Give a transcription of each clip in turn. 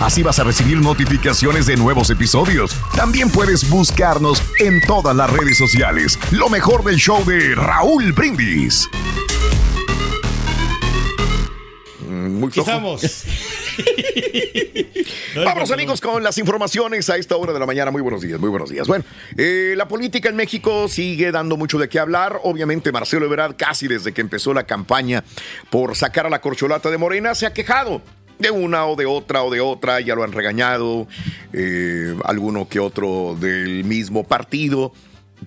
Así vas a recibir notificaciones de nuevos episodios. También puedes buscarnos en todas las redes sociales. Lo mejor del show de Raúl Brindis. Muy flojo. Estamos. Vamos amigos con las informaciones a esta hora de la mañana. Muy buenos días, muy buenos días. Bueno, eh, la política en México sigue dando mucho de qué hablar. Obviamente Marcelo Ebrard casi desde que empezó la campaña por sacar a la corcholata de Morena se ha quejado de una o de otra o de otra, ya lo han regañado, eh, alguno que otro del mismo partido.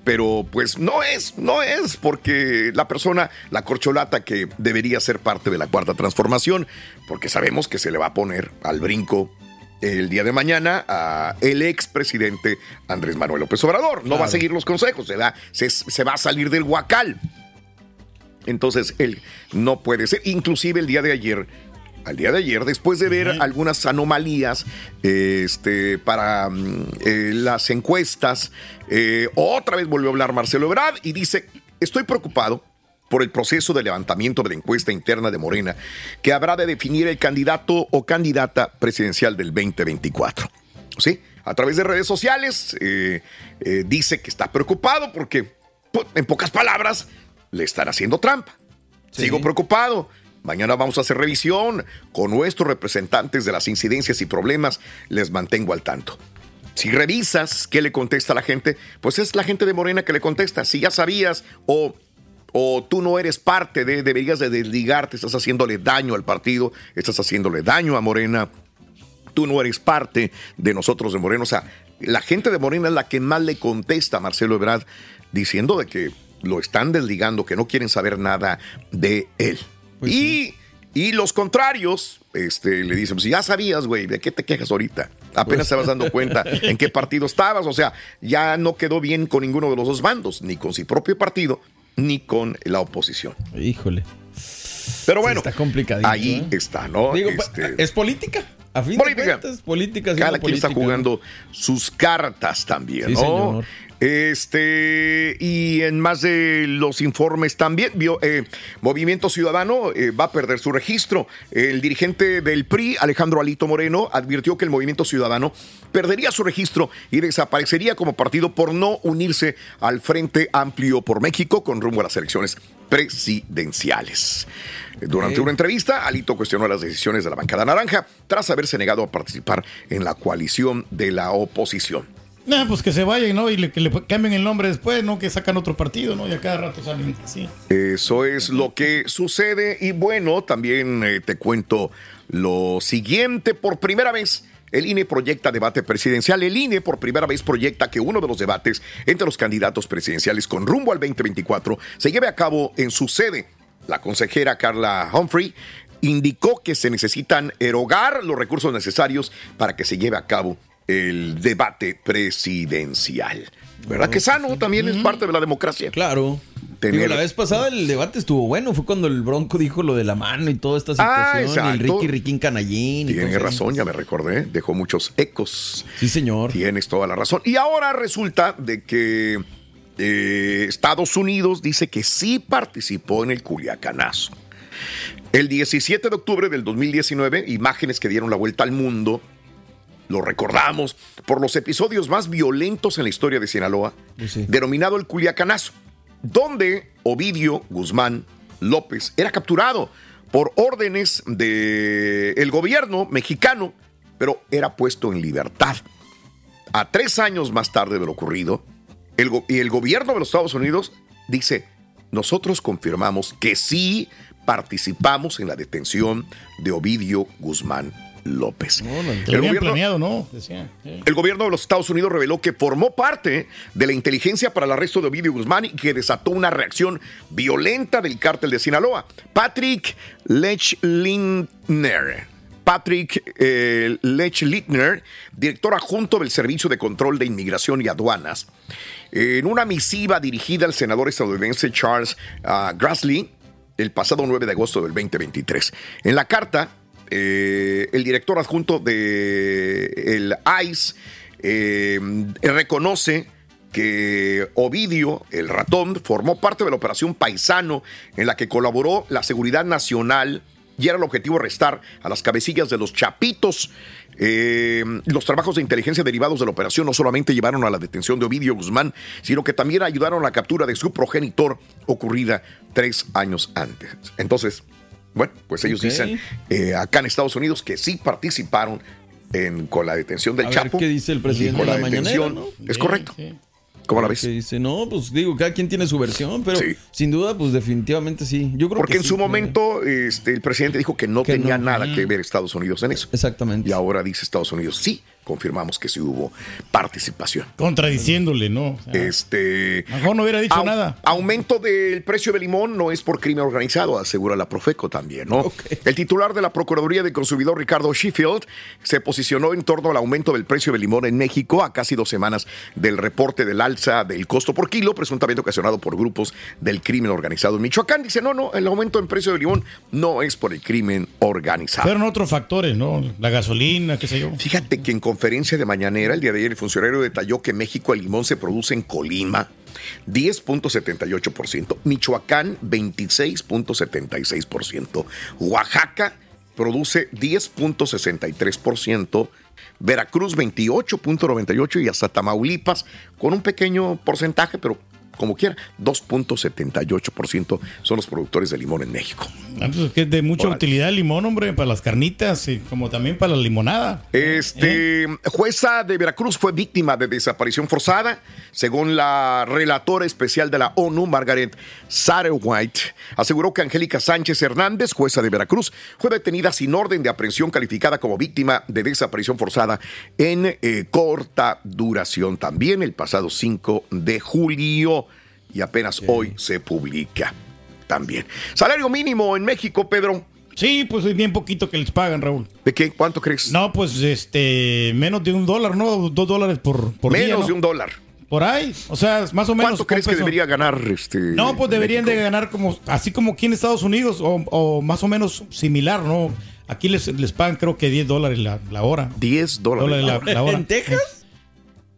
Pero pues no es, no es porque la persona, la corcholata que debería ser parte de la cuarta transformación, porque sabemos que se le va a poner al brinco el día de mañana a el expresidente Andrés Manuel López Obrador. No va a seguir los consejos, se, da- se, se va a salir del huacal. Entonces él no puede ser. Inclusive el día de ayer, al día de ayer, después de ver algunas anomalías este, para mm, eh, las encuestas, eh, otra vez volvió a hablar Marcelo Ebrard y dice, estoy preocupado por el proceso de levantamiento de la encuesta interna de Morena, que habrá de definir el candidato o candidata presidencial del 2024. ¿Sí? A través de redes sociales eh, eh, dice que está preocupado porque, pues, en pocas palabras, le están haciendo trampa. Sigo preocupado. Mañana vamos a hacer revisión con nuestros representantes de las incidencias y problemas. Les mantengo al tanto. Si revisas qué le contesta la gente, pues es la gente de Morena que le contesta. Si ya sabías o, o tú no eres parte de, deberías de desligarte, estás haciéndole daño al partido, estás haciéndole daño a Morena, tú no eres parte de nosotros de Morena. O sea, la gente de Morena es la que más le contesta a Marcelo Ebrard diciendo de que lo están desligando, que no quieren saber nada de él. Y, y los contrarios este, le dicen, pues ya sabías, güey, ¿de qué te quejas ahorita? Apenas te vas dando cuenta en qué partido estabas. O sea, ya no quedó bien con ninguno de los dos bandos, ni con su propio partido, ni con la oposición. Híjole. Pero bueno, está complicadito, ahí ¿eh? está, ¿no? Digo, Este, es política. A fin Política. de cuentas, política. Cada quien está jugando sus cartas también, Sí, ¿no? señor. Este, y en más de los informes también, vio, eh, Movimiento Ciudadano eh, va a perder su registro. El dirigente del PRI, Alejandro Alito Moreno, advirtió que el Movimiento Ciudadano perdería su registro y desaparecería como partido por no unirse al Frente Amplio por México con rumbo a las elecciones presidenciales. Durante una entrevista, Alito cuestionó las decisiones de la bancada naranja tras haberse negado a participar en la coalición de la oposición. Nah, pues que se vayan, ¿no? Y le, que le cambien el nombre después, ¿no? Que sacan otro partido, ¿no? Y a cada rato salen así. Eso es lo que sucede y bueno, también eh, te cuento lo siguiente. Por primera vez, el INE proyecta debate presidencial. El INE por primera vez proyecta que uno de los debates entre los candidatos presidenciales con rumbo al 2024 se lleve a cabo en su sede. La consejera Carla Humphrey indicó que se necesitan erogar los recursos necesarios para que se lleve a cabo el debate presidencial. ¿Verdad que sano? También es parte de la democracia. Claro. Tener- Digo, la vez pasada el debate estuvo bueno. Fue cuando el Bronco dijo lo de la mano y toda esta Ah, situación. y el. Ricky Riquín Canallín. y Tiene cosas. razón, ya me recordé. Dejó muchos ecos. Sí, señor. Tienes toda la razón. Y ahora resulta de que eh, Estados Unidos dice que sí participó en el Culiacanazo. El 17 de octubre del 2019, imágenes que dieron la vuelta al mundo, lo recordamos por los episodios más violentos en la historia de Sinaloa, denominado el Culiacanazo, donde Ovidio Guzmán López era capturado por órdenes del gobierno mexicano, pero era puesto en libertad. A tres años más tarde de lo ocurrido, y el gobierno de los Estados Unidos dice, nosotros confirmamos que sí participamos en la detención de Ovidio Guzmán López. Que El gobierno- planeado, ¿no? Decían. sí. el gobierno de los Estados Unidos reveló que formó parte de la inteligencia para el arresto de Ovidio Guzmán y que desató una reacción violenta del cártel de Sinaloa. Patrick Lechlittner. Patrick eh, director adjunto del Servicio de Control de Inmigración y Aduanas, en una misiva dirigida al senador estadounidense Charles ah, Grassley el pasado 9 de agosto del 2023. En la carta, eh, el director adjunto de el ICE eh, reconoce que Ovidio, el ratón, formó parte de la operación Paisano en la que colaboró la Seguridad Nacional y era el objetivo restar a las cabecillas de los chapitos. Eh, los trabajos de inteligencia derivados de la operación no solamente llevaron a la detención de Ovidio Guzmán, sino que también ayudaron a la captura de su progenitor ocurrida tres años antes. Entonces, bueno, pues ellos dicen eh, acá en Estados Unidos que sí participaron en- con la detención del A ver Chapo. qué dice el y presidente con en la la mañanera, detención. ¿no? Es correcto. ¿Cómo la ves? Que dice, no, pues digo, cada quien tiene su versión, pero Sí. sin duda, pues definitivamente sí. Yo creo Porque que en sí, su momento este, el presidente dijo que no Que tenía no. nada que ver Estados Unidos en eso. Exactamente. Y ahora dice Estados Unidos, sí, confirmamos que sí hubo participación. Contradiciéndole, ¿no? O sea, Este. Mejor no hubiera dicho au- nada. Aumento del precio del limón no es por crimen organizado, asegura la Profeco también, ¿no? El titular de la Procuraduría del Consumidor, Ricardo Sheffield, se posicionó en torno al aumento del precio del limón en México a casi dos semanas del reporte del alza del costo por kilo, presuntamente ocasionado por grupos del crimen organizado en Michoacán. Dice, no, no, el aumento del precio del limón no es por el crimen organizado. Fueron otros factores, ¿no? La gasolina, qué sé yo. Fíjate que en conferencia de mañanera el día de ayer el funcionario detalló que México el limón se produce en Colima 10.78%, Michoacán 26.76%, Oaxaca produce 10.63%, Veracruz 28.98% y hasta Tamaulipas con un pequeño porcentaje, pero como quiera, 2.78% son los productores de limón en México. Ah, pues, que es de mucha utilidad el limón, hombre, para las carnitas y como también para la limonada. Este, jueza de Veracruz fue víctima de desaparición forzada, según la relatora especial de la ONU, Margaret Satterwhite, aseguró que Angélica Sánchez Hernández, jueza de Veracruz, fue detenida sin orden de aprehensión calificada como víctima de desaparición forzada en eh, corta duración, también el pasado 5 de julio, y apenas hoy se publica también. Salario mínimo en México, Pedro. Sí, pues es bien poquito que les pagan, Raúl. ¿De qué? ¿Cuánto crees? No, pues este, menos de un dólar, ¿no? Dos dólares por, por Menos de un dólar. Por ahí, o sea, más o menos. ¿Cuánto crees que debería ganar este? No, pues deberían de ganar como, así como aquí en Estados Unidos, o, o más o menos similar, ¿no? Aquí les, les pagan creo que 10 dólares la, la hora. 10 dólares. la, la hora. ¿En Texas?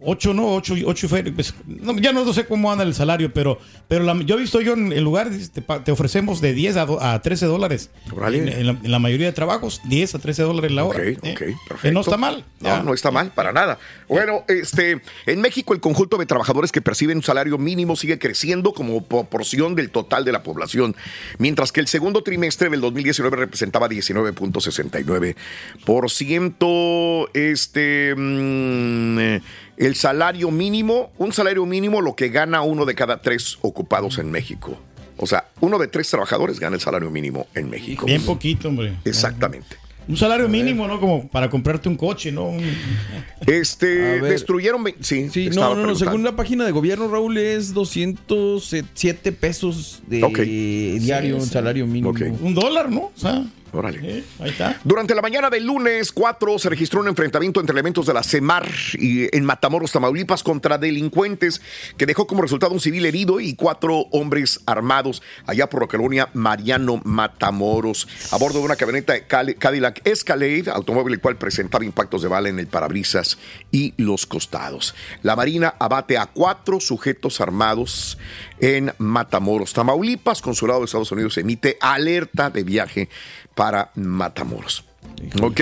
8, no, 8, ocho, y fe- pues, no, ya no sé cómo anda el salario, pero, pero la- yo he visto yo en el lugar, te, te ofrecemos de 10 a, do- a 13 dólares. En, en la, en la mayoría de trabajos, 10 a 13 dólares la hora. Ok, ¿eh? ok, perfecto. Que no está mal. No, ya. no está mal, para nada. Bueno, este, en México el conjunto de trabajadores que perciben un salario mínimo sigue creciendo como proporción del total de la población, mientras que el segundo trimestre del 2019 representaba 19.69%. Este, mm, eh, el salario mínimo, un salario mínimo lo que gana uno de cada tres ocupados en México. O sea, uno de tres trabajadores gana el salario mínimo en México. Bien poquito, hombre. Exactamente. Un salario mínimo, ¿no? Como para comprarte un coche, ¿no? Un- Este, destruyeron. Sí, Sí, no, no, no, según la página de gobierno, Raúl, es 207 pesos de diario, Sí, un sí. salario mínimo. Un dólar, ¿no? O sea, Órale. ¿Eh? Ahí está. Durante la mañana del lunes 4 se registró un enfrentamiento entre elementos de la CEMAR y en Matamoros, Tamaulipas, contra delincuentes que dejó como resultado un civil herido y cuatro hombres armados allá por la colonia Mariano Matamoros a bordo de una camioneta Cadillac Escalade, automóvil el cual presentaba impactos de bala en el parabrisas y los costados. La Marina abate a cuatro sujetos armados en Matamoros, Tamaulipas. Consulado de Estados Unidos emite alerta de viaje para Matamoros. ¿Ok?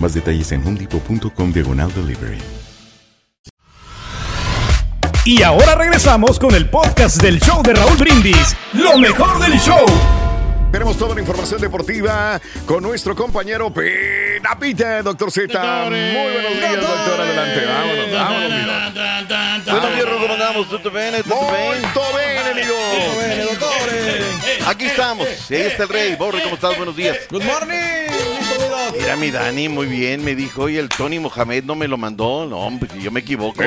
Más detalles en homedepot.com diagonal delivery. Y ahora regresamos con el podcast del show de Raúl Brindis. Lo mejor del show. Tenemos toda la información deportiva con nuestro compañero Pita Pita, doctor Z. Muy buenos días, doctor. Adelante, vámonos, vámonos. Buenos. ¿Tutto bene? Molto bene, amigo. Aquí estamos. Ahí está el rey. Borre, ¿cómo estás? Buenos días. Good morning. Mira, mi Dani, muy bien. Me dijo, oye, el Tony Mohamed no me lo mandó. No, hombre, yo me equivoco.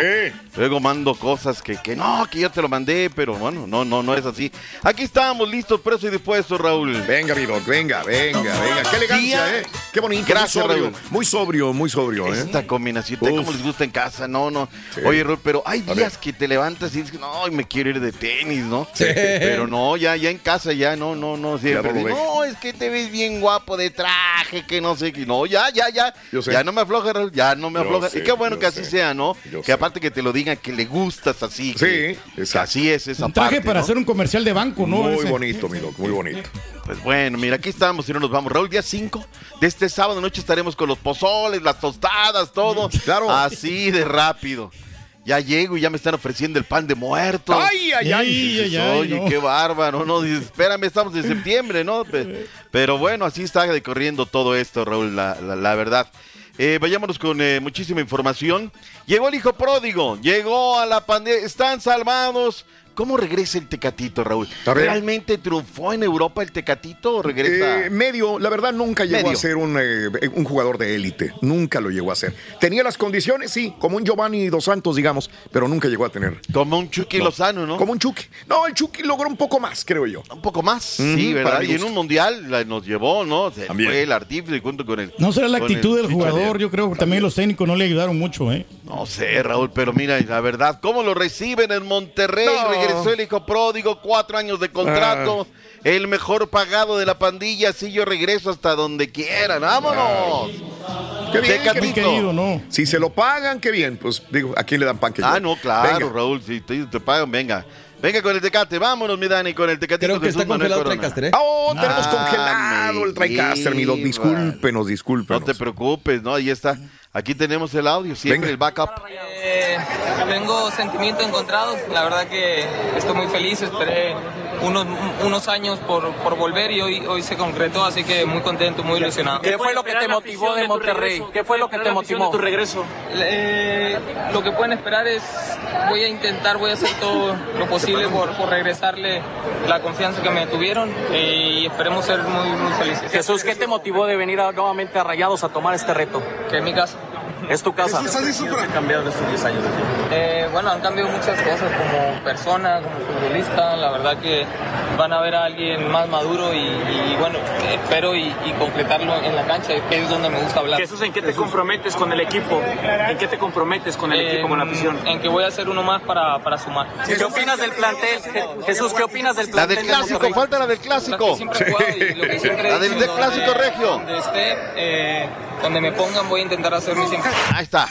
Luego mando cosas que, que no, que yo te lo mandé, pero bueno, no, no, no es así. Aquí estamos listos, preso y dispuestos, Raúl. Venga, doc, venga, venga, venga. Qué elegancia, Día- ¿eh? Qué bonito. Gracias, muy sobrio, Raúl. muy sobrio, muy sobrio, ¿eh? Esta combinación, ¿te- Uf. ¿cómo les gusta en casa? No, no. Sí. Oye, Raúl, pero hay días que te levantas y dices, no, me quiero ir de tenis, ¿no? Sí. Pero no, ya, ya en casa, ya, no, no, no. Ya Siempre, no, es que te ves bien guapo de traje, que no sé No, ya, ya, ya. Yo sé. Ya no me afloja, Raúl, ya no me Yo afloja. sé, y qué bueno que así sea, ¿no? Yo que sé. aparte que te lo digan, que le gustas así. Sí, que- así es esa Un traje parte, para ¿no? hacer un comercial de banco, ¿no? Muy Ese. bonito, mi doc, muy bonito. Pues bueno, mira, aquí estamos y no nos vamos. Raúl, día 5 de este sábado noche estaremos con los pozoles, las tostadas, todo. Claro. Así de rápido. Ya llego y ya me están ofreciendo el pan de muertos. Ay, ay, ay. Ay, ay, Dices, ay, Oye, no. qué bárbaro, ¿no? Dices, espérame, estamos en septiembre, ¿no? Pe- Pero bueno, así está decorriendo todo esto, Raúl, la, la- la verdad. Eh, vayámonos con eh, muchísima información. Llegó el hijo pródigo, llegó a la pandemia, están salvados. ¿Cómo regresa el Tecatito, Raúl? ¿Realmente triunfó en Europa el Tecatito o regresa? Eh, medio, la verdad nunca llegó Medio. a ser un, eh, un jugador de élite, nunca lo llegó a ser. Tenía las condiciones, sí, como un Giovanni Dos Santos, digamos, pero nunca llegó a tener. Como un Chucky No. Lozano, ¿no? Como un Chucky. No, el Chucky logró un poco más, creo yo. Un poco más, sí, ¿verdad? Y en un mundial la- nos llevó, ¿no? Se También. fue el artífice junto con el. No será la actitud el del jugador, yo creo que también los técnicos no le ayudaron mucho, ¿eh? No sé, Raúl, pero mira, la verdad, ¿cómo lo reciben en Monterrey? No. Regresó el hijo pródigo, cuatro años de contrato, el mejor pagado de la pandilla, así yo regreso hasta donde quieran, vámonos. Qué bien, qué querido, ¿no? Si se lo pagan, qué bien. Pues digo, ¿a quién le dan pan que Ah, yo? no, claro, Venga. Raúl, si te, te pagan, venga. Venga con el tecate, vámonos, mi Dani, con el tecatito Creo que Jesús está Manuel congelado Corona. Trecaster, ¿eh? Oh, tenemos Ah, congelado el TriCaster, mi doc. me Discúlpenos, No discúlpenos. te preocupes, ¿no? Ahí está. Aquí tenemos el audio, siempre el backup. Eh, tengo sentimientos encontrados, la verdad que estoy muy feliz, esperé unos, unos años por, por volver y hoy, hoy se concretó, así que muy contento, muy ilusionado. ¿Qué fue lo que te motivó de Monterrey? ¿Qué fue lo que te motivó? tu regreso? Eh, lo que pueden esperar es, voy a intentar, voy a hacer todo lo posible por, por regresarle la confianza que me tuvieron eh, y esperemos ser muy, muy felices. Jesús, ¿qué te motivó de venir a- nuevamente a Rayados a tomar este reto? Que es mi casa. Es tu casa. ¿Qué cambiado de estos 10 años? Eh, bueno, han cambiado muchas cosas como persona, como futbolista. La verdad que van a ver a alguien más maduro y, y, bueno, espero y, y concretarlo en la cancha, que es donde me gusta hablar. Jesús, ¿en qué te comprometes con el equipo? ¿En qué te comprometes con el equipo, con la afición? En que voy a ser uno más para, para sumar. ¿Qué opinas del plantel? Je- Jesús, ¿qué opinas del La plantel? del de clásico, falta la del clásico. siempre he jugado y lo que siempre he La del, del donde- clásico regio. Donde esté, eh, donde me pongan, voy a intentar hacer mi siempre. Ahí está.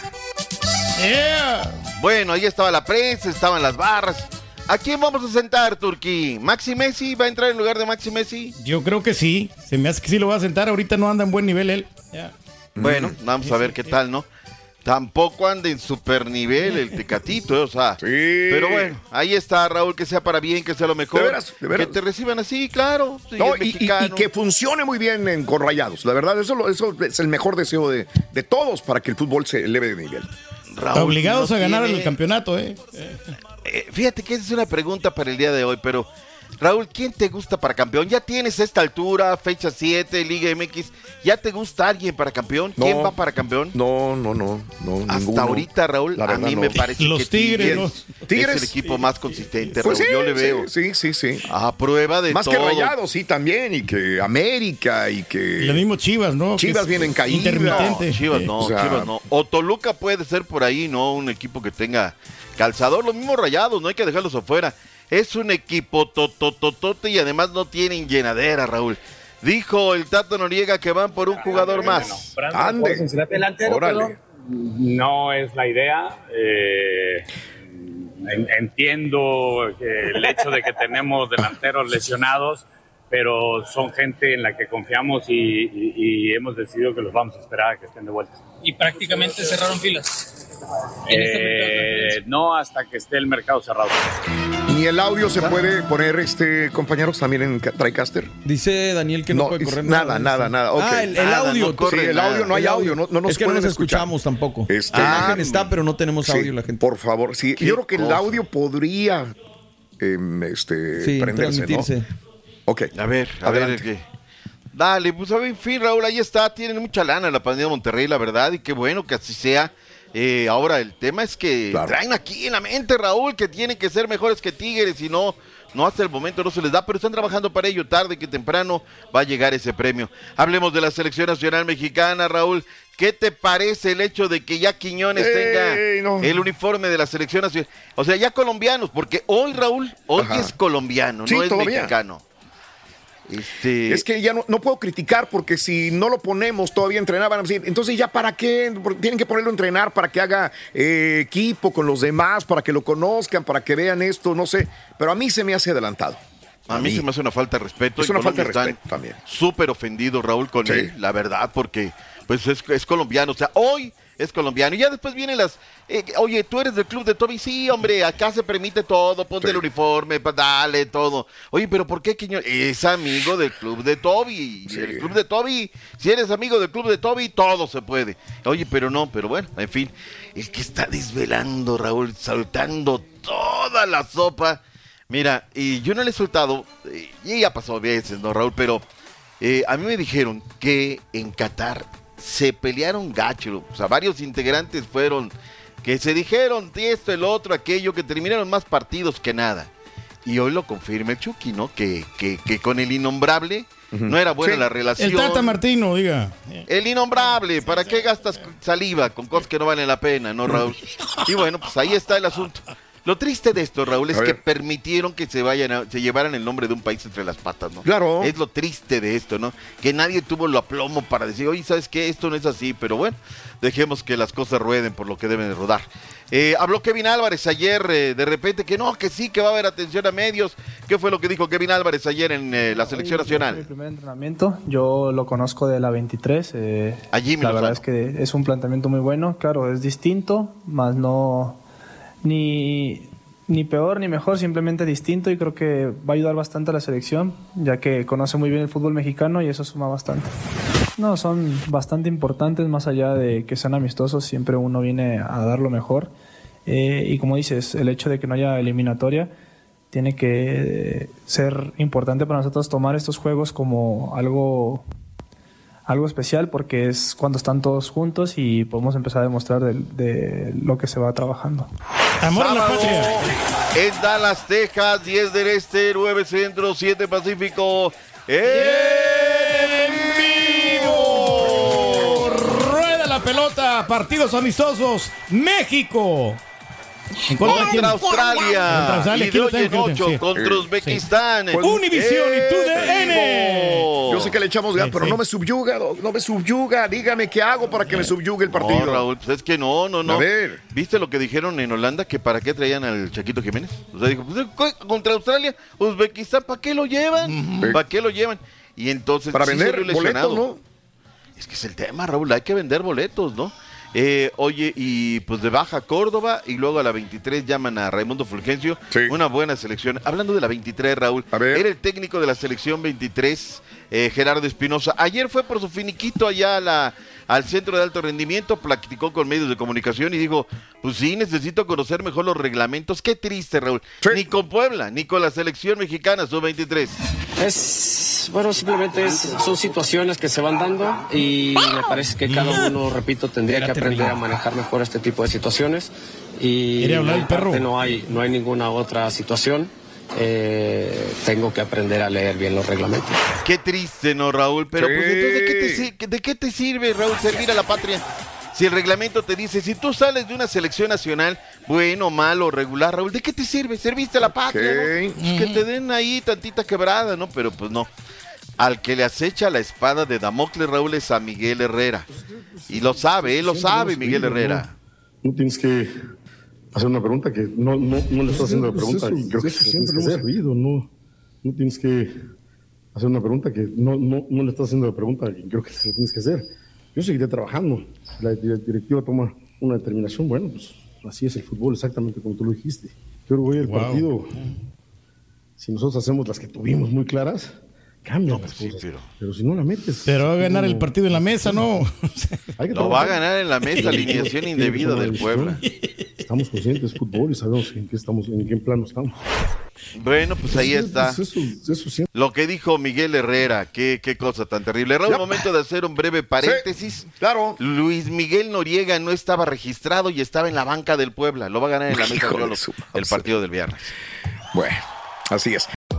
Bueno, ahí estaba la prensa, estaban las barras. ¿A quién vamos a sentar, Turquí? ¿Maxi Messi va a entrar en lugar de Maxi Messi? Yo creo que sí. Se me hace que sí lo va a sentar. Ahorita no anda en buen nivel él. Ya. Bueno, vamos a ver qué tal, ¿no? Tampoco anda en super nivel el Tecatito, ¿eh? o sea. Pero bueno, ahí está, Raúl, que sea para bien, que sea lo mejor. De veras, de veras. Que te reciban así, claro. sí, No, y, y- y mexicano. que funcione muy bien en, con Rayados. La verdad, eso, lo- eso es el mejor deseo de, de todos para que el fútbol se eleve de nivel. Está obligados no a ganar tiene- el campeonato, ¿eh? Eh, fíjate que esa es una pregunta para el día de hoy, pero Raúl, ¿quién te gusta para campeón? Ya tienes esta altura, fecha 7, Liga MX. ¿Ya te gusta alguien para campeón? ¿Quién No. va para campeón? No, no, no, no. Hasta ninguno. ahorita, Raúl, a mí no. me parece Los que Tigres, Tigres, los Tigres. es el equipo más consistente, Pues Raúl. sí, Yo le sí, veo. Sí, sí, sí. A prueba de Más todo. que Rayados, sí, también. Y que América y que. Lo mismo Chivas, ¿no? Chivas vienen caídas. Intermitente. No, Chivas no, o sea- Chivas no. O Toluca puede ser por ahí, ¿no? Un equipo que tenga calzador. Los mismos rayados, no hay que dejarlos afuera. Es un equipo totototote y además no tienen llenadera, Raúl. Dijo el Tato Noriega que van por un jugador más. Ande. Órale. No es la idea. eh, en- entiendo el hecho de que tenemos delanteros lesionados, pero son gente en la que confiamos y, y- y hemos decidido que los vamos a esperar a que estén de vuelta. Y prácticamente cerraron filas. Eh, no hasta que esté el mercado cerrado. Ni el audio se puede poner, este, compañeros, también en Ca- TriCaster. Dice Daniel que no, No, puede correr nada, nada, nada. ok. Ah, el, el Nada, audio. no corre sí, el audio, no hay audio, no, no nos es que no nos escuchar. escuchamos tampoco. Este, la imagen está, pero no tenemos Sí, audio la gente. Por favor, sí. Qué Yo creo que el audio podría em, este, Sí, prenderse, transmitirse. ¿no? Ok. A ver, a ver Adelante. el que. Dale, pues a ver, en fin, Raúl, ahí está. Tienen mucha lana la pandemia de Monterrey, la verdad, y qué bueno que así sea. Eh, ahora, el tema es que Claro. traen aquí en la mente, Raúl, que tienen que ser mejores que Tigres, y no, no hasta el momento no se les da, pero están trabajando para ello. Tarde que temprano va a llegar ese premio. Hablemos de la selección nacional mexicana, Raúl. ¿Qué te parece el hecho de que ya Quiñones Ey, tenga no. el uniforme de la selección nacional? O sea, ya colombianos, porque hoy, Raúl, hoy Ajá. es colombiano, Sí, no es todavía. mexicano. Este, Es que ya no, no puedo criticar porque si no lo ponemos todavía entrenar, van a decir, entonces ya para qué, tienen que ponerlo a entrenar para que haga eh, equipo con los demás, para que lo conozcan, para que vean esto, no sé, pero a mí se me hace adelantado. A mí se me hace una falta de respeto. Es una falta de respeto también. Súper ofendido Raúl con Sí. él, la verdad, porque pues es, es colombiano. O sea, hoy es colombiano. Y ya después vienen las. eh, oye, tú eres del club de Toby. Sí, hombre, acá se permite todo. Ponte el uniforme, dale, todo. Oye, pero ¿por qué Quiñones? Es amigo del club de Toby. El club de Toby, si eres amigo del club de Toby, todo se puede. Oye, pero no, pero bueno, en fin. El que está desvelando, Raúl, saltando toda la sopa. Mira, y yo no le he soltado, eh, y ya pasó veces, ¿no, Raúl? Pero eh, a mí me dijeron que en Qatar se pelearon gacho. O sea, varios integrantes fueron que se dijeron esto, el otro, aquello, que terminaron más partidos que nada. Y hoy lo confirma el Chucky, ¿no? Que, que, que con el innombrable no era buena Sí. la relación. El Tata Martino, diga. El innombrable, ¿para qué gastas saliva con cosas que no valen la pena, no, Raúl? Y bueno, pues ahí está el asunto. Lo triste de esto, Raúl, es A que ver. permitieron que se vayan a- se llevaran el nombre de un país entre las patas, ¿no? Claro. Es lo triste de esto, ¿no? Que nadie tuvo lo aplomo para decir, oye, ¿sabes qué? Esto no es así, pero bueno, dejemos que las cosas rueden por lo que deben de rodar. Eh, habló Kevin Álvarez ayer, eh, de repente, que no, que sí, que va a haber atención a medios. ¿Qué fue lo que dijo Kevin Álvarez ayer en eh, la selección Mi nacional? primer entrenamiento, yo lo conozco de la 23. eh, Allí me la lo verdad es que es un planteamiento muy bueno. Claro, es distinto, más no ni, ni peor ni mejor, simplemente distinto y creo que va a ayudar bastante a la selección, ya que conoce muy bien el fútbol mexicano y eso suma bastante. No, son bastante importantes, más allá de que sean amistosos, siempre uno viene a dar lo mejor. Eh, y como dices, el hecho de que no haya eliminatoria tiene que ser importante para nosotros tomar estos juegos como algo, algo especial porque es cuando están todos juntos y podemos empezar a demostrar de, lo que se va trabajando. Amor a la Sábado patria. En Dallas, Texas, 10 del Este, 9 Centro, 7 Pacífico. ¡En vivo! Rueda la pelota, partidos amistosos. México. ¿En contra? Contra Australia. Contra Australia. Y ¿Quién de hoy en tengo? ¿Quién lo 8 tengo? contra. Uzbekistán. Sí. Univisión y tú sé que le echamos Sí, pero sí. no me subyuga, no me subyuga. Dígame qué hago para que me subyugue el partido. No, Raúl, pues es que no, no, no. A ver. ¿Viste lo que dijeron en Holanda? Que para qué traían al Chaquito Jiménez. O sea, dijo, pues, co- contra Australia, Uzbekistán, ¿para qué lo llevan? ¿Para qué lo llevan? Y entonces Para sí vender boletos. ¿no? Es que es el tema, Raúl, hay que vender boletos, ¿no? Eh, oye, y pues de baja Córdoba y luego a la 23 llaman a Raimundo Fulgencio. Una buena selección. Hablando de la 23, Raúl, era el técnico de la selección 23, eh, Gerardo Espinosa. Ayer fue por su finiquito allá a la, al centro de alto rendimiento, platicó con medios de comunicación y dijo, pues sí, necesito conocer mejor los reglamentos. Qué triste, Raúl. Ni con Puebla, ni con la selección mexicana, su 23. Es, bueno, simplemente es- son situaciones que se van dando y me parece que cada uno, repito, tendría que aprender a manejar mejor este tipo de situaciones. Y ¿Quiere hablar de el perro? no hay, no hay ninguna otra situación. Eh, tengo que aprender a leer bien los reglamentos. Qué triste, ¿no, Raúl? Pero Sí. pues entonces, ¿de qué, te, si- ¿de qué te sirve, Raúl, servir a la patria? Si el reglamento te dice, si tú sales de una selección nacional, bueno, malo, regular, Raúl, ¿de qué te sirve? Serviste a la patria, ¿no? Pues que te den ahí tantita quebrada, ¿no? Pero pues no. Al que le acecha la espada de Damocles, Raúl, es a Miguel Herrera. Y lo sabe, él lo sabe, Miguel Herrera. No tienes que hacer una pregunta que no, no, no le estás haciendo la Pues pregunta eso- y creo que eso siempre lo que sabido, no, no tienes que hacer una pregunta que no, no, no le estás haciendo la pregunta y creo que se la tienes que hacer. Yo seguiré trabajando. La dire- directiva toma una determinación, bueno, pues así es el fútbol, exactamente como tú lo dijiste. Yo creo que hoy el Wow. partido, si nosotros hacemos las que tuvimos muy claras, cambian las cosas. pero... si no la metes... Pero va a ganar el partido en la mesa, ¿no? Hay que Lo va a ganar en la mesa, alineación indebida del. Puebla. Estamos conscientes de fútbol y sabemos en qué estamos, en qué plano estamos. Bueno, pues ahí está. eso- eso siempre- Lo que dijo Miguel Herrera, qué, qué cosa tan terrible. Raúl, Ya. momento de hacer un breve paréntesis. claro. Luis Miguel Noriega no estaba registrado y estaba en la banca del Puebla. Lo va a ganar en la mesa el partido del viernes. Bueno, así es.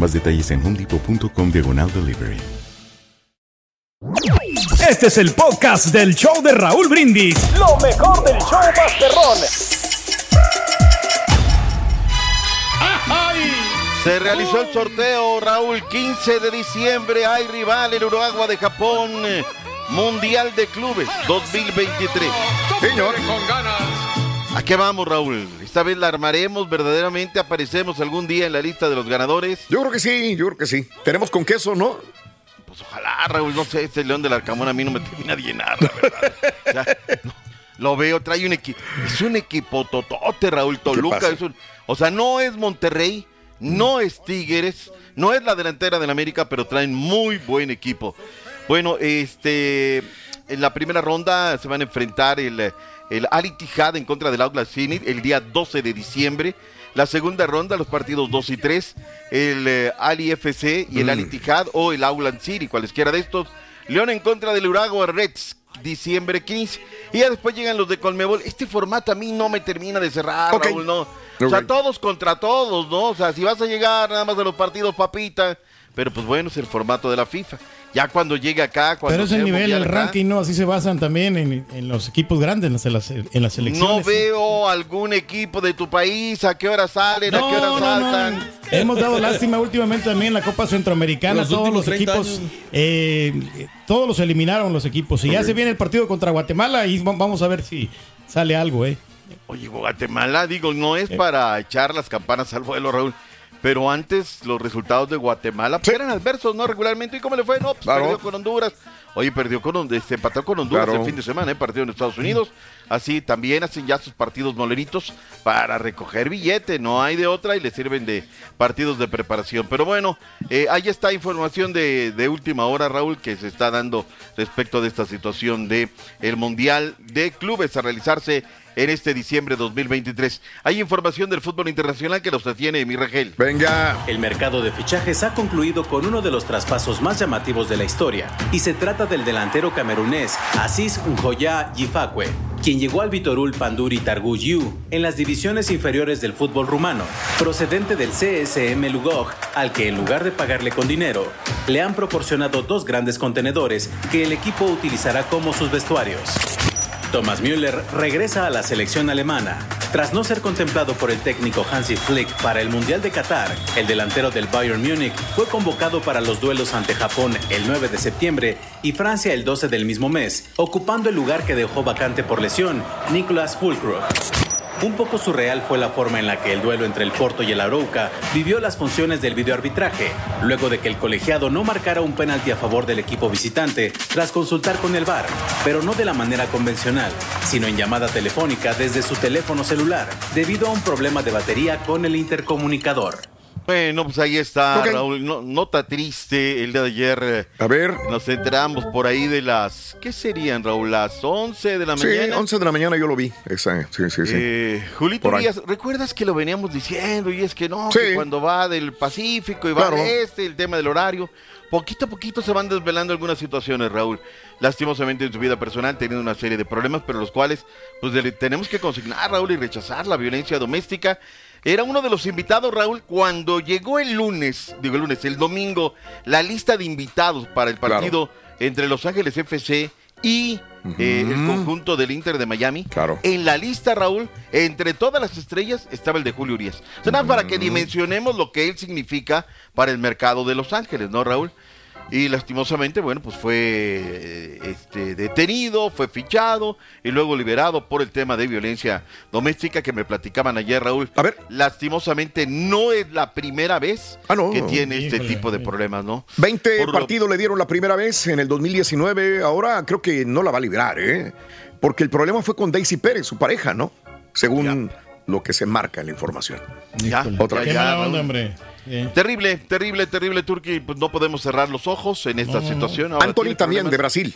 Más detalles en homedepot.com diagonal delivery. Este es el podcast del show de Raúl Brindis. Lo mejor del show Masterrón. Se realizó el sorteo, Raúl, 15 de diciembre. Hay rival en Uruguay de Japón. eh, Mundial de Clubes 2023. Señor. ¿A qué vamos, Raúl? ¿Esta vez la armaremos? ¿Verdaderamente aparecemos algún día en la lista de los ganadores? Yo creo que sí, yo creo que sí. Tenemos con queso, ¿no? Pues ojalá, Raúl. No sé, este León del Arcamón a mí no me termina de llenar, la verdad. No, lo veo, trae un equipo. Es un equipo totote, Raúl. Toluca. Es un- o sea, no es Monterrey, no es Tigres, no es la delantera del América, pero traen muy buen equipo. Bueno, este. En la primera ronda se van a enfrentar el, el Al Ittihad en contra del Auckland City el día 12 de diciembre. La segunda ronda, los partidos 2 y 3, el eh, Ali FC y el Mm. Al Ittihad o el Auckland City, cualesquiera de estos. León en contra del Urago Reds, diciembre 15. Y ya después llegan los de Colmebol. Este formato a mí no me termina de cerrar. Raúl, no. O sea, todos contra todos, ¿no? O sea, si vas a llegar nada más a los partidos, papita. Pero pues bueno, es el formato de la FIFA. Ya cuando llegue acá, cuando Pero es el nivel, el acá, ranking, ¿no? Así se basan también en, en los equipos grandes, en las, en las, las No selecciones. veo algún equipo de tu país, a qué hora salen, a qué hora No, no, no. saltan. Hemos dado lástima últimamente también en la Copa Centroamericana. Los todos los 30 equipos, eh, eh, todos los eliminaron los equipos. Y ya se viene el partido contra Guatemala y va- vamos a ver si sale algo, ¿eh? Oye, Guatemala, digo, no es para echar las campanas al vuelo, Raúl. Pero antes los resultados de Guatemala pues, eran adversos, ¿no? Regularmente. ¿Y cómo le fue? No, pues Claro. perdió con Honduras. Oye, perdió con Honduras, se empató con Honduras Claro. el fin de semana, ¿eh? Partido en Estados Unidos. Así también hacen ya sus partidos moleritos para recoger billete. No hay de otra y les sirven de partidos de preparación. Pero bueno, eh, ahí está información de, de última hora, Raúl, que se está dando respecto de esta situación de el Mundial de Clubes a realizarse en este diciembre 2023. Hay información del fútbol internacional que nos tiene mi Regel. Venga. El mercado de fichajes ha concluido con uno de los traspasos más llamativos de la historia, y se trata del delantero camerunés Asís Njoya Yifakwe, quien llegó al Vitorul Panduri Targu Yu en las divisiones inferiores del fútbol rumano, procedente del CSM Lugoj, al que en lugar de pagarle con dinero, le han proporcionado dos grandes contenedores que el equipo utilizará como sus vestuarios. Thomas Müller regresa a la selección alemana. Tras no ser contemplado por el técnico Hansi Flick para el Mundial de Qatar, el delantero del Bayern Múnich fue convocado para los duelos ante Japón el 9 de septiembre y Francia el 12 del mismo mes, ocupando el lugar que dejó vacante por lesión Nicolas Fulkrug. Un poco surreal fue la forma en la que el duelo entre el Porto y el Arauca vivió las funciones del videoarbitraje, luego de que el colegiado no marcara un penalti a favor del equipo visitante tras consultar con el VAR, pero no de la manera convencional, sino en llamada telefónica desde su teléfono celular, debido a un problema de batería con el intercomunicador. Bueno, pues ahí está. Raúl. No- nota triste el día de ayer. eh, A ver. Nos enteramos por ahí de las. ¿Qué serían, Raúl? Las 11 de la Sí, mañana. 11 de la mañana yo lo vi. Esa, sí, sí, sí. Eh, Julito. Díaz, ¿recuerdas que lo veníamos diciendo? Y es que no, Sí. que cuando va del Pacífico y va Claro. al este, el tema del horario. Poquito a poquito se van desvelando algunas situaciones, Raúl. Lastimosamente en su vida personal teniendo una serie de problemas, pero los cuales pues tenemos que consignar, Raúl, y rechazar la violencia doméstica. Era uno de los invitados, Raúl, cuando llegó el lunes, digo el lunes, el domingo, la lista de invitados para el partido entre Los Ángeles FC y eh, el conjunto del Inter de Miami. Claro. En la lista, Raúl, entre todas las estrellas estaba el de Julio Urias. O sea, nada para que dimensionemos lo que él significa para el mercado de Los Ángeles, ¿no, Raúl? Y lastimosamente, bueno, pues fue eh, este, detenido, fue fichado y luego liberado por el tema de violencia doméstica que me platicaban ayer, Raúl. A ver. Lastimosamente no es la primera vez Ah, no. que tiene este tipo de problemas, ¿no? 20 Por lo- partidos le dieron la primera vez en el 2019. Ahora creo que no la va a liberar, ¿eh? Porque el problema fue con Daisy Pérez, su pareja, ¿no? Según lo que se marca en la información. Ya, Otra ya, Qué ya, mala Raúl. onda, hombre. Terrible, terrible, terrible, Turki. Pues no podemos cerrar los ojos en esta No, situación. Ahora Anthony también, de. Brasil.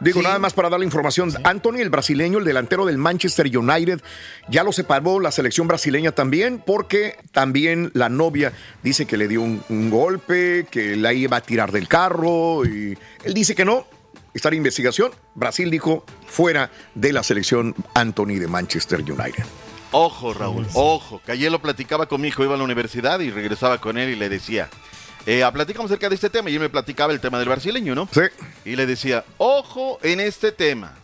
Digo, Sí. nada más para dar la información. Anthony, el brasileño, el delantero del Manchester United, ya lo separó la selección brasileña también, porque también la novia dice que le dio un, un golpe, que la iba a tirar del carro, y él dice que no. Está en investigación. Brasil dijo fuera de la selección Anthony de Manchester United. Ojo, Raúl, ojo, que ayer lo platicaba con mi hijo, iba a la universidad y regresaba con él y le decía, eh, platicamos acerca de este tema y él me platicaba el tema del brasileño, ¿no? Sí. Y le decía, ojo en este tema.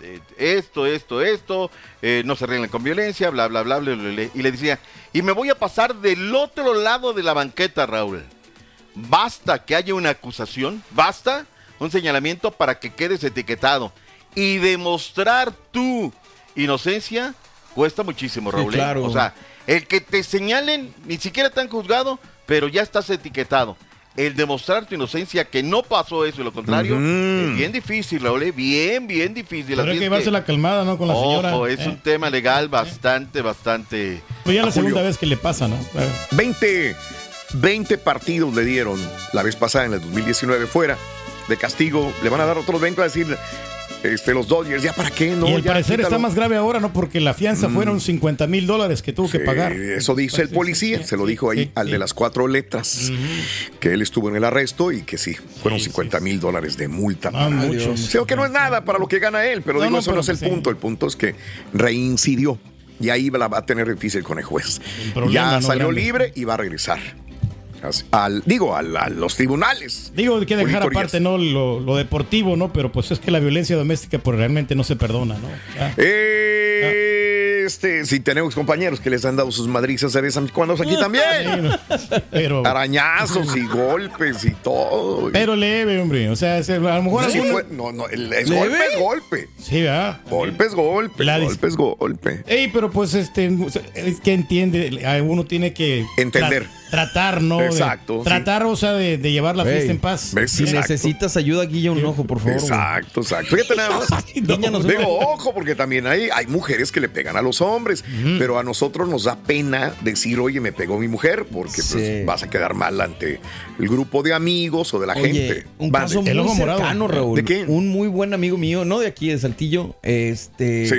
Eh, esto, esto, esto, eh, no se arreglan con violencia, bla, bla, bla, bla, bla, bla. Y le decía, y me voy a pasar del otro lado de la banqueta, Raúl. Basta que haya una acusación, basta un señalamiento para que quedes etiquetado. Y demostrar tu inocencia cuesta muchísimo, Raúl. ¿eh? claro. O sea, el que te señalen, ni siquiera te han juzgado, pero ya estás etiquetado. El demostrar tu inocencia, que no pasó eso y lo contrario, es bien difícil, Raúl. ¿eh? Bien, bien difícil. Pero hay que llevarse la calmada, ¿no? Con la señora. Ojo, es ¿eh? un tema legal bastante, bastante. Pues ya la Julio. segunda vez que le pasa, ¿no? 20, 20 partidos le dieron la vez pasada en el 2019 fuera de castigo. Le van a dar otros 20 a decir este, los Dodgers. ¿Ya para qué? No, y al ya parecer quítalo. está más grave ahora, ¿no? Porque la fianza Mm. fueron 50 mil dólares que tuvo que Sí, pagar. Eso dice el policía, se lo dijo ahí al de las cuatro letras, que él estuvo en el arresto y que sí, fueron 50 mil dólares de multa. Ah, para- mucho. Sí, que no es nada para lo que gana él, pero No, digo, no, eso pero no es el sí. punto. El punto es que reincidió y ahí la va a tener difícil con el juez. problema, ya ¿no? salió Grande. libre y va a regresar. Así- Al, digo, al- a los tribunales. Digo, hay que dejar aparte, ¿no? Lo, lo deportivo, ¿no? Pero pues es que la violencia doméstica pues realmente no se perdona, ¿no? Ya. Eh, Este, si tenemos compañeros que les han dado sus madrizas cuando aquí también. Pero, Arañazos y golpes y todo. pero leve, hombre. O sea, a lo mejor... Sí alguno- fue- no, no, el- golpe, es golpe. Sí, ¿verdad? Golpe es golpe. La golpe es golpe. Ey, pero pues este, es que entiende, uno tiene que Entender. Tratar, ¿no? De- Exacto, sí. tratar, o sea, de, de llevar la fiesta en paz. ¿ves? Si Exacto. necesitas ayuda, guilla un ojo, por favor. Exacto, exacto. Fíjate nada más. Digo, ojo, porque también hay, hay mujeres que le pegan a los hombres, pero a nosotros nos da pena decir, oye, me pegó mi mujer, porque pues, vas a quedar mal ante el grupo de amigos o de la Oye, gente. un Mande. caso muy El ojo morado. cercano, Raúl. ¿De qué? Un muy buen amigo mío, no de aquí, de Saltillo, este... Sí.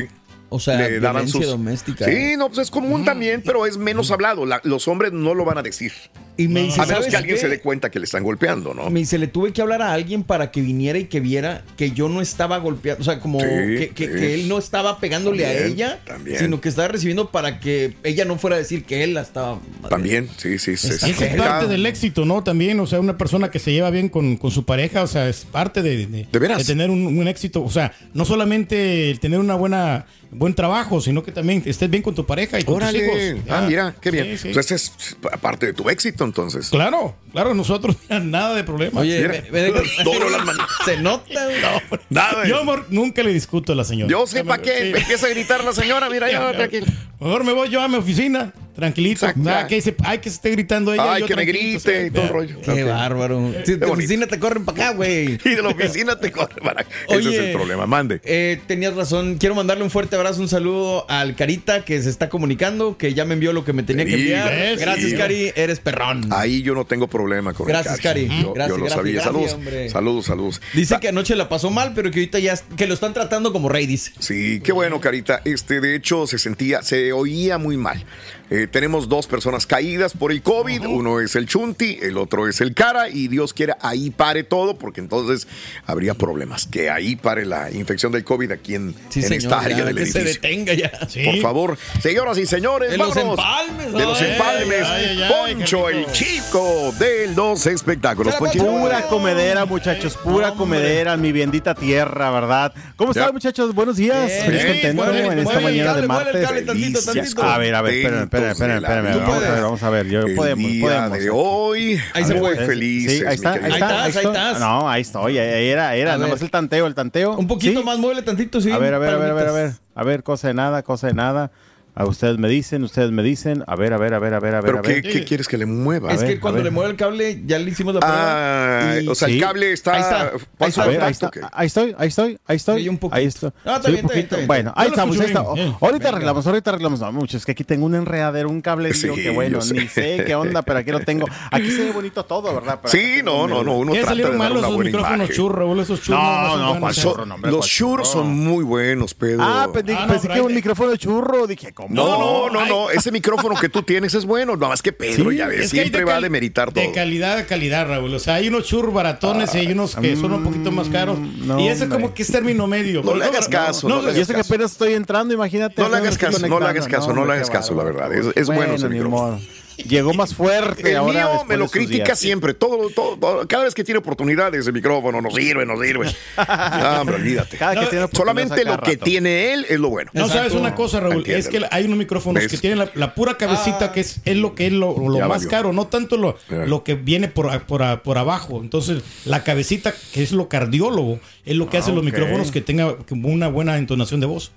O sea, Le daban sus- doméstica. Sí, no, pues es común también, pero es menos hablado. La- los hombres no lo van a decir. Y me dice, A menos ¿sabes que alguien qué? se dé cuenta que le están golpeando, ¿no? Me dice, le tuve que hablar a alguien para que viniera y que viera que yo no estaba golpeando, o sea, como Sí, que, que- sí. que él no estaba pegándole a ella, también. sino que estaba recibiendo para que ella no fuera a decir que él la estaba... También, sí, sí, sí. Eso es parte del éxito, ¿no? También, o sea, una persona que se lleva bien con, con su pareja, o sea, es parte de, de, ¿De veras? de tener un, un éxito. O sea, no solamente el tener una buena buen trabajo, sino que también estés bien con tu pareja y con tus Órale. hijos. Ah, mira, qué bien. Sí, sí. Pues ese es parte de tu éxito, entonces. Claro, claro, nosotros nada de problema. Oye, las manos. se nota, güey. Nada. Yo amor, nunca le discuto a la señora. Yo sé para qué. Sí. Empieza a gritar la señora, mira, Ya, yo, tranquilo. Mejor me voy yo a mi oficina, tranquilito. Ah, ya. que se, ay, que se esté gritando ella. Ay, yo que me grite y todo el rollo. Qué bárbaro. Si de oficina te corren para acá, güey. Y de la oficina te corre para. Ese es el problema. Mande. Eh, tenías razón. Quiero mandarle un fuerte abrazo, un saludo al Carita que se está comunicando, que ya me envió lo que me tenía que enviar. ¿ves? Gracias, Sí. Cari. Eres perrón. Ahí yo no tengo problema con Gracias, el Cari. Cari. Yo, Gracias, yo lo gracias, sabía. gracias, saludos. hombre. Saludos, saludos. Dice que anoche la pasó mal, pero que ahorita ya que lo están tratando como rey, dice. Sí, qué bueno, Carita. Este, de hecho, se sentía, se oía muy mal. Eh, tenemos dos personas caídas por el COVID. Uno es el Chunti, el otro es el Cara. Y Dios quiera, ahí pare todo, porque entonces habría problemas. Que ahí pare la infección del COVID aquí en, Sí, en señor, esta área ya, del que se edificio. detenga ya. Por favor, señoras y señores, De los vámonos. empalmes, De los ay, empalmes. ay, ay, ay, Poncho, el chico de los espectáculos. Pura comedera, muchachos, pura Hombre. comedera, mi bendita tierra, ¿verdad? ¿Cómo están, muchachos? Buenos días. Bien, Feliz contento en esta mañana de martes. cable tantito, Delicias tantito. A ver, a ver, espérame, espérame, espérame, espérame. Vamos a ver, vamos a ver. Yo El podemos, día podemos. de hoy. Ahí se fue. felices. Sí, ahí está, ahí está, Ahí estás, ahí estoy. estás. No, ahí estoy. Era, era, A nomás ver. el tanteo, el tanteo. Un poquito Sí. más, muévele tantito, sí. A ver, a ver, a ver, a ver, a ver. A ver, cosa de nada, cosa de nada. A ustedes me dicen, ustedes me dicen. A ver, a ver, a ver, a ver, a ver. ¿Pero a qué, ver. qué quieres que le mueva? Es ver, que cuando le mueve el cable, ya le hicimos la Ah, prueba. y- o sea, el cable está. Ahí está, ahí está. Ver, ahí está. Ahí estoy, ahí estoy, ahí estoy. Sí, un poquito. Ahí está. Ah, está Sí, bien, un está bien, poquito. está bien. Bueno, ahí estamos, ahí está. bien. Ahorita Venga. arreglamos, ahorita arreglamos. No, muchachos, es que aquí tengo un enredadero, un cable Sí, que bueno, sé. ni sé qué onda, pero aquí lo tengo. Aquí se ve bonito todo, ¿verdad? Pero Sí, no, no, no. Uno ¿Qué trata de salieron dar una buena micrófonos churro, boludo? Esos churros. No, no. No, hombre, Los ¿cuál churros churro? son muy buenos, Pedro. Ah, pensé, Ah, pensé que un micrófono de churro. Dije, No, no, no, ese micrófono que tú tienes es bueno, nada más que Pedro, Sí, ya ves, siempre de va a demeritar todo. De calidad a calidad, Raúl. O sea, hay unos churros baratones y hay unos que son un poquito más caros. no, y ese hombre. como que es término medio. No le hagas caso, no le hagas Yo sé que apenas estoy entrando, imagínate. No le hagas caso, no le hagas caso, no le hagas caso, la verdad. Es, es bueno, ese micrófono. Llegó más fuerte El ahora. mío me lo critica días. siempre. Todo, todo, todo- cada vez que tiene oportunidad ese micrófono, no sirve, no sirve. No, hombre, olvídate. Cada que tiene oportunidad Solamente lo que rato. tiene él es lo bueno. No sabes una cosa, Raúl, es que hay unos micrófonos ¿Ves? que tienen la, la pura cabecita que es, es lo que es lo, más valió. caro, no tanto lo, lo que viene por, a- por, por abajo. Entonces, la cabecita, que es lo cardiólogo, es lo que Ah, hace los micrófonos que tenga como una buena entonación de voz.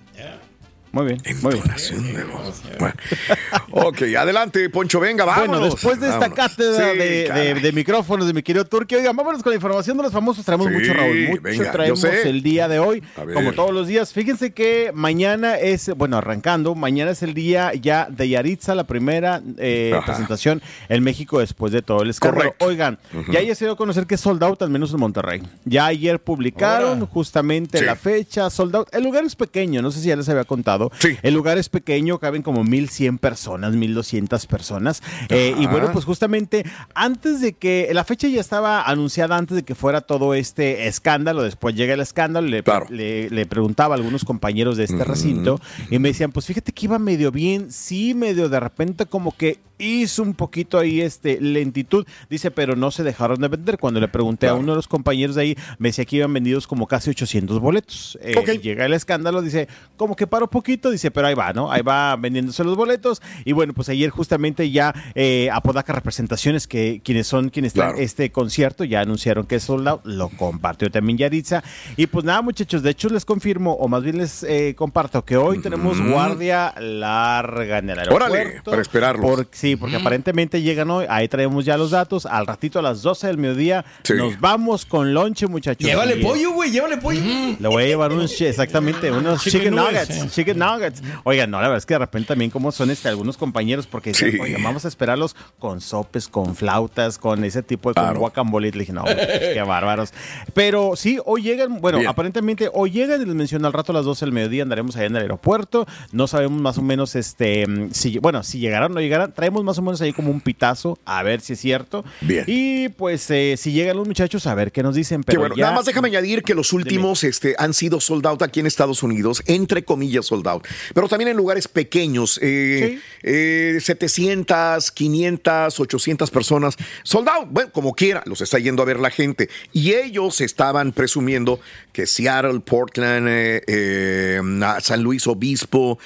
Muy bien, muy bien. Bueno. Ok, adelante, Poncho, venga, vámonos. Bueno, después de esta Vámonos. cátedra Sí, de, de- caray. de micrófonos de mi querido Turquía, oigan, vámonos con la información de los famosos. Traemos Sí, mucho, Raúl. Mucho venga, yo traemos sé. el día de hoy, como todos los días. Fíjense que mañana es, bueno, arrancando, mañana es el día ya de Yaritza, la primera eh, presentación en México después de todo el escándalo. Correcto. Oigan, Ujú. ya ayer se dio a conocer que es sold out, al menos en Monterrey. Ya ayer publicaron justamente Sí. la fecha, sold out. El lugar es pequeño, no sé si ya les había contado. El lugar es pequeño, caben como 1100 personas, 1200 personas. Eh, y bueno, pues justamente antes de que la fecha ya estaba anunciada antes de que fuera todo este escándalo, después llega el escándalo, le, le, le preguntaba a algunos compañeros de este recinto y me decían, pues fíjate que iba medio bien, sí, medio de repente como que hizo un poquito ahí este lentitud, dice, pero no se dejaron de vender. Cuando le pregunté a uno de los compañeros de ahí, me decía que iban vendidos como casi 800 boletos. Eh, Llega el escándalo, dice, como que paró poquito, dice, pero ahí va, ¿no? Ahí va vendiéndose los boletos. Y bueno, pues ayer justamente ya eh, Apodaca Representaciones, que quienes son quienes están Claro. este concierto, ya anunciaron que es sold out, lo compartió también Yaritza. Y pues nada, muchachos, de hecho les confirmo, o más bien les eh, comparto que hoy tenemos guardia larga en el aeropuerto. Órale, para esperarlos. Por- sí, porque aparentemente llegan hoy, ahí traemos ya los datos, al ratito a las 12 del mediodía nos vamos con lonche, muchachos. Llévale pollo, güey, llévale pollo. le voy a llevar unos, chi- exactamente, unos Chicken chicken, nuggets, nuggets, eh. chicken nuggets. Oigan, no, la verdad es que de repente también como son este, algunos compañeros, porque dicen, Sí. oigan, vamos a esperarlos con sopes, con flautas, con ese tipo de, con guacamole. Le dije, no, pues, qué bárbaros. Pero sí, hoy llegan, bueno, Bien. aparentemente hoy llegan, y les menciono al rato a las 12 del mediodía, andaremos allá en el aeropuerto. No sabemos más o menos, este, mm, si, bueno, si llegarán o no llegarán. Traemos más o menos ahí como un pitazo, a ver si es cierto. Bien. Y pues eh, si llegan los muchachos, a ver qué nos dicen. Pero bueno, ya- nada más déjame añadir que los últimos este, han sido sold out aquí en Estados Unidos, entre comillas sold out, pero también en lugares pequeños, eh, eh, 700, 500, 800 personas, sold out, bueno, como quiera, los está yendo a ver la gente. Y ellos estaban presumiendo que Seattle, Portland, eh, eh, San Luis Obispo,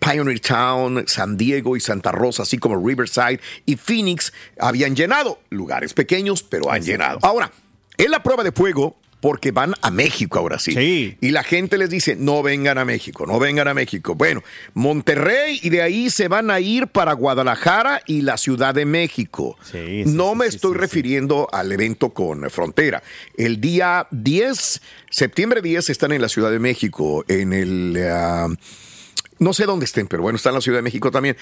Pioneer Town, San Diego y Santa Rosa, así como Riverside y Phoenix, habían llenado lugares pequeños, pero han llenado. Ahora, es la prueba de fuego porque van a México ahora sí. Y la gente les dice, no vengan a México, no vengan a México. Bueno, Monterrey y de ahí se van a ir para Guadalajara y la Ciudad de México. no me estoy refiriendo al evento con Frontera. El día 10, septiembre 10, están en la Ciudad de México, en el... ah, no sé dónde estén, pero bueno, está en la Ciudad de México también.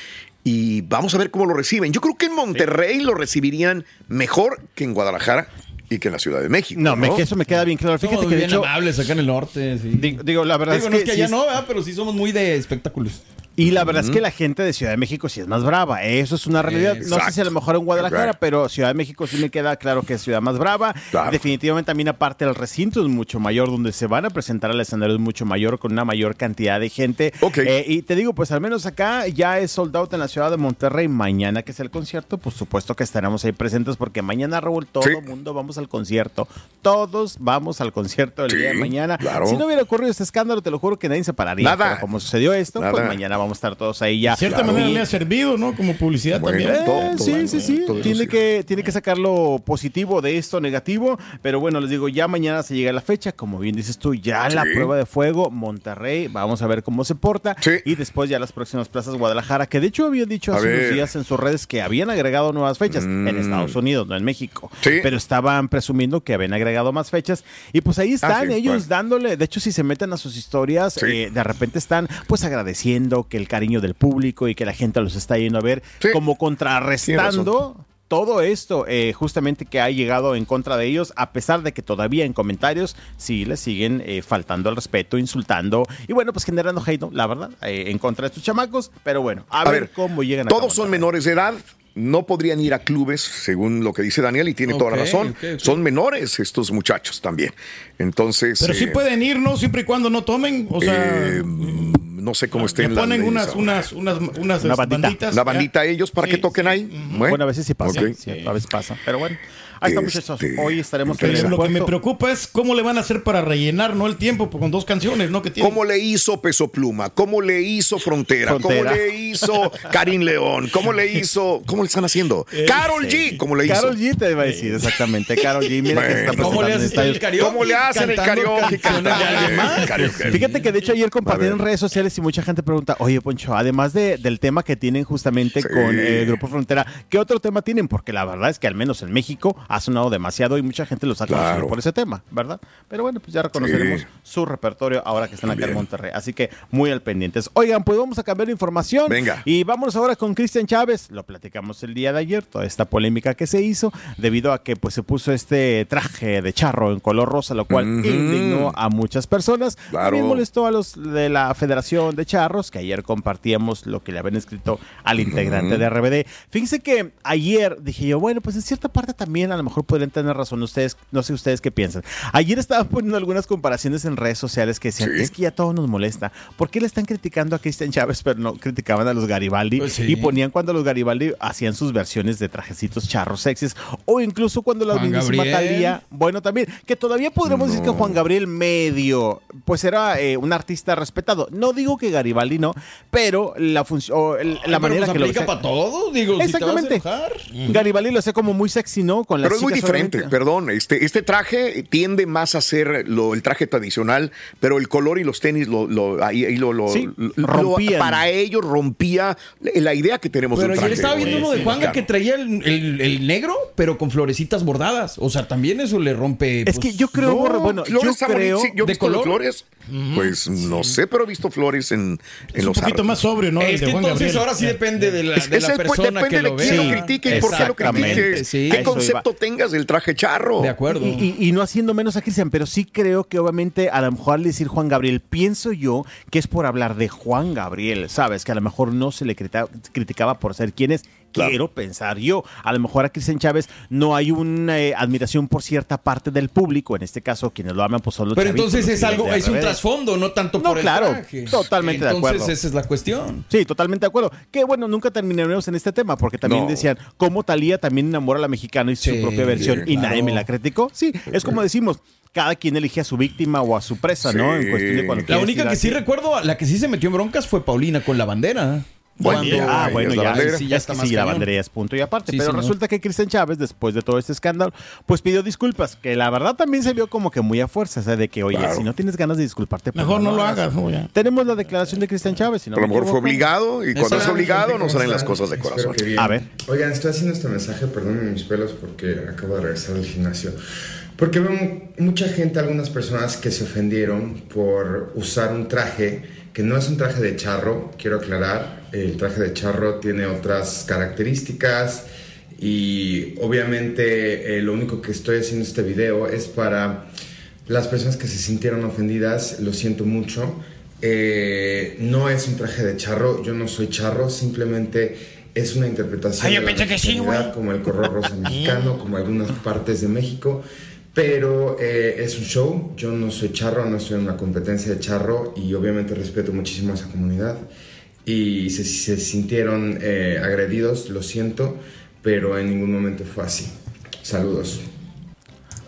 Y vamos a ver cómo lo reciben. Yo creo que en Monterrey lo recibirían mejor que en Guadalajara y que en la Ciudad de México. No, me- eso me queda bien claro. Fíjate que de bien hecho, amables acá en el norte, sí. digo, la verdad Digo, es no que es que sí allá es- no, ¿verdad? pero sí somos muy de espectáculos. Y la verdad es que la gente de Ciudad de México sí es más brava. Eso es una realidad. No sé si a lo mejor en Guadalajara, pero Ciudad de México sí me queda claro que es ciudad más brava. Definitivamente también aparte el recinto es mucho mayor, donde se van a presentar al escenario es mucho mayor, con una mayor cantidad de gente. Eh, y te digo, pues al menos acá ya es sold out en la ciudad de Monterrey. Mañana que es el concierto, por supuesto que estaremos ahí presentes porque mañana, Raúl, todo el mundo vamos al concierto. Todos vamos al concierto el día de mañana. claro. Si no hubiera ocurrido este escándalo, te lo juro que nadie se pararía. Nada. Pero como sucedió esto, pues mañana vamos a estar todos ahí ya. De cierta manera le ha servido, ¿no? Como publicidad también. Eh, sí, sí, sí. Tiene sí. que, tiene que sacar lo positivo de esto, negativo. Pero bueno, les digo, ya mañana se llega la fecha. Como bien dices tú, ya la Sí. prueba de fuego, Monterrey. Vamos a ver cómo se porta. Y después ya las próximas plazas, Guadalajara, que de hecho habían dicho A hace unos días en sus redes que habían agregado nuevas fechas en Estados Unidos, no en México. Mm. Sí. Pero estaban presumiendo que habían agregado más fechas. Y pues ahí están sí, ellos bueno. dándole. De hecho, si se meten a sus historias, eh, de repente están pues agradeciendo que el cariño del público y que la gente los está yendo a ver, como contrarrestando todo esto eh, justamente que ha llegado en contra de ellos, a pesar de que todavía en comentarios sí les siguen eh, faltando al respeto, insultando y bueno, pues generando hate, la verdad, eh, en contra de estos chamacos. Pero bueno, a, ver, cómo llegan a Todos son menores de edad. No podrían ir a clubes, según lo que dice Daniel, y tiene toda la razón. Son menores estos muchachos también. Entonces. Pero sí eh, pueden ir, ¿no? Siempre y cuando no tomen. O sea, eh, no sé cómo estén le las ponen leyes unas, unas, unas, unas Una bandita. banditas. La bandita a ellos para que toquen ahí. Bueno, a veces sí pasa, sí, a veces pasa. Pero bueno, ahí está muchachos. Hoy estaremos en el Pero lo que me preocupa es cómo le van a hacer para rellenar, ¿no? El tiempo pues, con dos canciones, ¿no? Que tienen. ¿Cómo le hizo Peso Pluma? ¿Cómo le hizo Frontera? Frontera. ¿Cómo le hizo Karim León? ¿Cómo le hizo? ¿Cómo le están haciendo? Carol G. ¿Cómo le hizo? Carol G te iba a decir, exactamente. Carol G, mira que está ¿Cómo le en haces estadios. el karaoke ¿Cómo le hacen el karaoke? Fíjate que de hecho ayer compartieron en redes sociales y mucha gente pregunta, oye Poncho, además de- del tema que tienen justamente con eh, Grupo Frontera, ¿qué otro tema tienen? Porque la verdad es que al menos en México ha sonado demasiado y mucha gente los ha conocido Claro. por ese tema, ¿verdad? Pero bueno, pues ya reconoceremos Sí. su repertorio ahora que están acá en Monterrey. Así que muy al pendientes. Oigan, pues vamos a cambiar de información. Venga. Y vámonos ahora con Cristian Chávez. Lo platicamos el día de ayer, toda esta polémica que se hizo debido a que pues se puso este traje de charro en color rosa, lo cual indignó a muchas personas. Claro. También molestó a los de la Federación de Charros, que ayer compartíamos lo que le habían escrito al integrante de RBD. Fíjense que ayer dije yo, bueno, pues en cierta parte también a lo mejor podrían tener razón ustedes, no sé ustedes qué piensan. Ayer estaban poniendo algunas comparaciones en redes sociales que decían, es que ya todo nos molesta. ¿Por qué le están criticando a Cristian Chávez, pero no criticaban a los Garibaldi? Pues sí. Y ponían cuando los Garibaldi hacían sus versiones de trajecitos charros sexys, o incluso cuando la Juan mismísima Gabriel. Talía, bueno, también, que todavía podríamos decir que Juan Gabriel medio, pues era eh, un artista respetado. No digo que Garibaldi no, pero la función, la pero manera pues que lo aplica hacía- pa' todo, digo, si te vas a Exactamente. Garibaldi lo hacía como muy sexy, ¿no? Con las Pero es muy diferente, obviamente. perdón. Este, este traje tiende más a ser lo, el traje tradicional, pero el color y los tenis lo, lo- ahí, ahí lo, lo- Sí, lo- para ellos rompía la idea que tenemos Pero del traje. estaba viendo uno de Sí, Juanga claro. que traía el, el- el negro, pero con florecitas bordadas. O sea, también eso le rompe. Es pues, que yo creo, No, bueno, flores yo creo... sí, yo ¿De color? flores. Pues no sé, pero he visto flores en, en Es un los poquito árboles. más sobrio, ¿no? El Es de que Juan entonces Gabriel. ahora sí depende de la, Es- de la persona depende que de lo quién lo critique y por qué lo critique. Sí, ¿Qué concepto tengas del traje charro? De acuerdo. Y, y- y no haciendo menos a Cristian, pero sí creo que obviamente a lo mejor al decir Juan Gabriel, pienso yo que es por hablar de Juan Gabriel, ¿sabes? Que a lo mejor no se le criticaba por ser quien es. Quiero pensar yo. A lo mejor a Cristian Chávez no hay una eh, admiración por cierta parte del público. En este caso, quienes lo aman, pues son los Pero chavitos, entonces es algo, es un trasfondo, no tanto No, por el claro, traje. totalmente de acuerdo. Entonces esa es la cuestión. Sí, totalmente de acuerdo. Que bueno, nunca terminaremos en este tema, porque también No. decían cómo Talía también enamora a la mexicana y su propia versión y nadie me la criticó. Sí, es como decimos, cada quien elige a su víctima o a su presa, ¿no? En cuestión de cuando La única que sí recuerdo, la que sí se metió en broncas fue Paulina con la bandera. Bueno, Cuando- ah, bueno, la ya, bandera. sí, ya está es que más sí, la ya es punto y aparte. Sí, pero señor. resulta que Cristian Chávez, después de todo este escándalo, pues pidió disculpas, que la verdad también se vio como que muy a fuerza, o sea, de que, oye, Claro. si no tienes ganas de disculparte, pues Mejor no lo hagas, no, ya. Tenemos la declaración de Cristian Chávez. Si no A lo me mejor fue obligado y cuando es obligado no ¿Cómo salen las cosas de corazón. A ver. Oigan, estoy haciendo este mensaje, perdónenme mis pelos porque acabo de regresar del gimnasio. Porque veo mu- mucha gente, algunas personas que se ofendieron por usar un traje que no es un traje de charro, quiero aclarar. El traje de charro tiene otras características y obviamente eh, lo único que estoy haciendo este video es para las personas que se sintieron ofendidas, lo siento mucho. Eh, no es un traje de charro, yo no soy charro, simplemente es una interpretación Ay, de la que sí, como el color rosa mexicano, como algunas partes de México. Pero eh, es un show, yo no soy charro, no estoy en una competencia de charro y obviamente respeto muchísimo a esa comunidad. Y si se, sintieron eh, agredidos, lo siento, pero en ningún momento fue así. Saludos.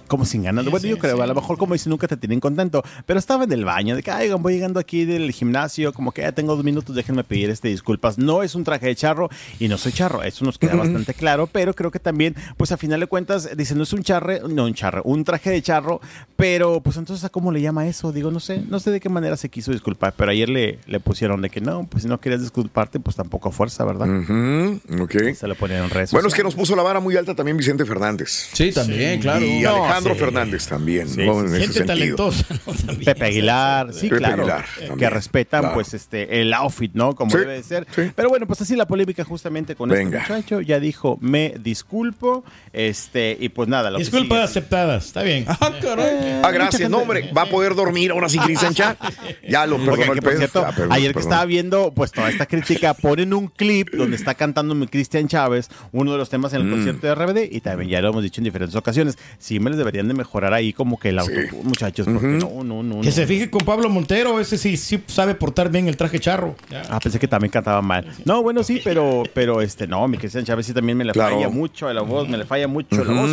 Como sin ganas. bueno, yo creo, a lo mejor como dice, nunca te tienen contento. Pero estaba en el baño, de que, ay, voy llegando aquí del gimnasio, como que ya tengo dos minutos, déjenme pedir este disculpas. No es un traje de charro y no soy charro, eso nos queda bastante claro, pero creo que también, pues a final de cuentas, dicen, no es un charre, no un charre, un traje de charro, pero pues entonces, ¿a cómo le llama eso? Digo, no sé, no sé de qué manera se quiso disculpar, pero ayer le, le pusieron de que no, pues si no querías disculparte, pues tampoco a fuerza, ¿verdad? Ujú, ok. Se lo ponían en redes Bueno, es que nos puso la vara muy alta también Vicente Fernández. Sí, también, claro. Y No, Alejandro Sí. Fernández también, Sí, ¿no? sí, En sí. ese Gente sentido. talentosa, ¿no? También. Pepe Aguilar, sí, Pepe claro, Aguilar, eh, que respetan claro. pues este el outfit, ¿no? Como Sí, debe de ser. Pero bueno, pues así la polémica justamente con Venga. este muchacho, ya dijo, me disculpo, este, y pues nada, lo que Disculpas aceptadas, está bien. Ah, caray. Ah, gracias. No, hombre, va a poder dormir ahora sí, Cristian Chat. Ya lo perdonó el por pez. cierto, Ya, perdón, ayer que perdón. estaba viendo pues toda esta crítica, ponen un clip donde está cantando mi Cristian Chávez, uno de los temas en el Mm. concierto de RBD, y también ya lo hemos dicho en diferentes ocasiones. Sí me les deberían de mejorar ahí como que el autotune, muchachos, porque no, no, no. Que no. se fije con Pablo Montero, ese sí, sí sabe portar bien el traje charro. Ya. Ah, pensé que también cantaba mal. No, bueno, sí, pero, pero este, no, mi Cristian Chávez sí también me le Claro. falla mucho a la voz, me le falla mucho a la voz.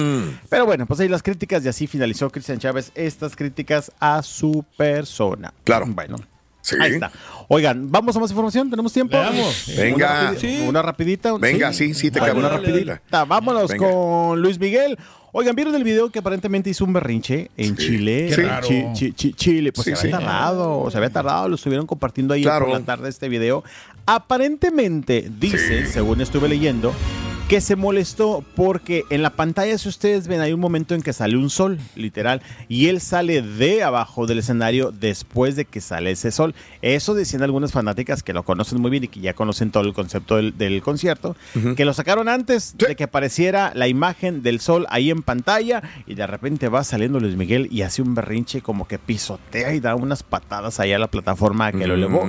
Pero bueno, pues ahí las críticas y así finalizó Cristian Chávez estas críticas a su persona. Claro. Bueno. Sí. Ahí está. Oigan, ¿vamos a más información? ¿Tenemos tiempo? Una Venga. Una rapidita. Venga, sí, sí, te cabe. Una rapidita. Vámonos Venga. con Luis Miguel. Oigan, ¿vieron el video que aparentemente hizo un berrinche en Chile? Qué raro. Chi- chi- chi- Chile, pues Sí, se había sí. tardado, se había tardado, lo estuvieron compartiendo ahí Claro. por la tarde este video. Aparentemente dice, según estuve leyendo, que se molestó porque en la pantalla, si ustedes ven, hay un momento en que sale un sol, literal, y él sale de abajo del escenario después de que sale ese sol. Eso decían algunas fanáticas que lo conocen muy bien y que ya conocen todo el concepto del, del concierto, que lo sacaron antes de que apareciera la imagen del sol ahí en pantalla y de repente va saliendo Luis Miguel y hace un berrinche como que pisotea y da unas patadas ahí a la plataforma que lo elevó.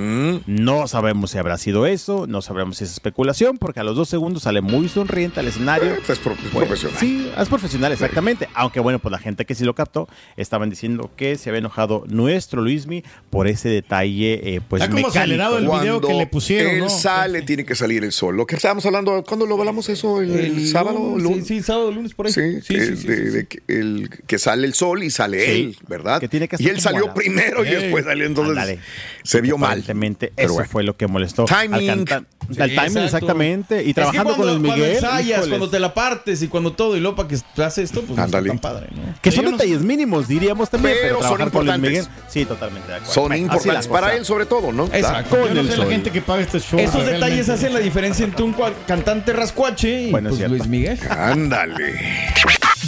No sabemos si habrá sido eso, no sabremos si es especulación, porque a los dos segundos sale muy sonriente al escenario. Es, pro- es Pues, profesional. Sí, es profesional, exactamente. Aunque bueno, pues la gente que sí lo captó estaban diciendo que se había enojado nuestro Luismi por ese detalle, eh, pues Está como mecánico. acelerado el video que le pusieron, Él ¿no? sale, tiene que salir el sol. Lo que estábamos hablando, ¿cuándo lo hablamos eso? ¿El, el sábado? lunes, lunes? Sí, sí, sábado, lunes, por ahí. Sí, Sí, que, sí, sí, de- sí, sí. de que el, que sale el sol y sale Sí. él, ¿verdad? Que tiene que y él salió la- primero y después salió, entonces se vio mal. Pero eso bueno. fue lo que molestó Timing. al timing, exacto. exactamente. Y Es que trabajando cuando- con Luis Cuando Miguel. Ensayas, híjoles. cuando te la partes y cuando todo, y luego para que hace esto, pues no está tan padre, ¿no? Que son detalles mínimos, diríamos también. Pero Pero, son importantes. Miguel. Sí, totalmente de acuerdo. Son importantes para él, sobre todo, ¿no? Exacto. Yo Con no el sé la gente que paga este show. Esos detalles hacen la diferencia entre un cantante rascuache y Bueno, es pues. Luis Miguel. Ándale.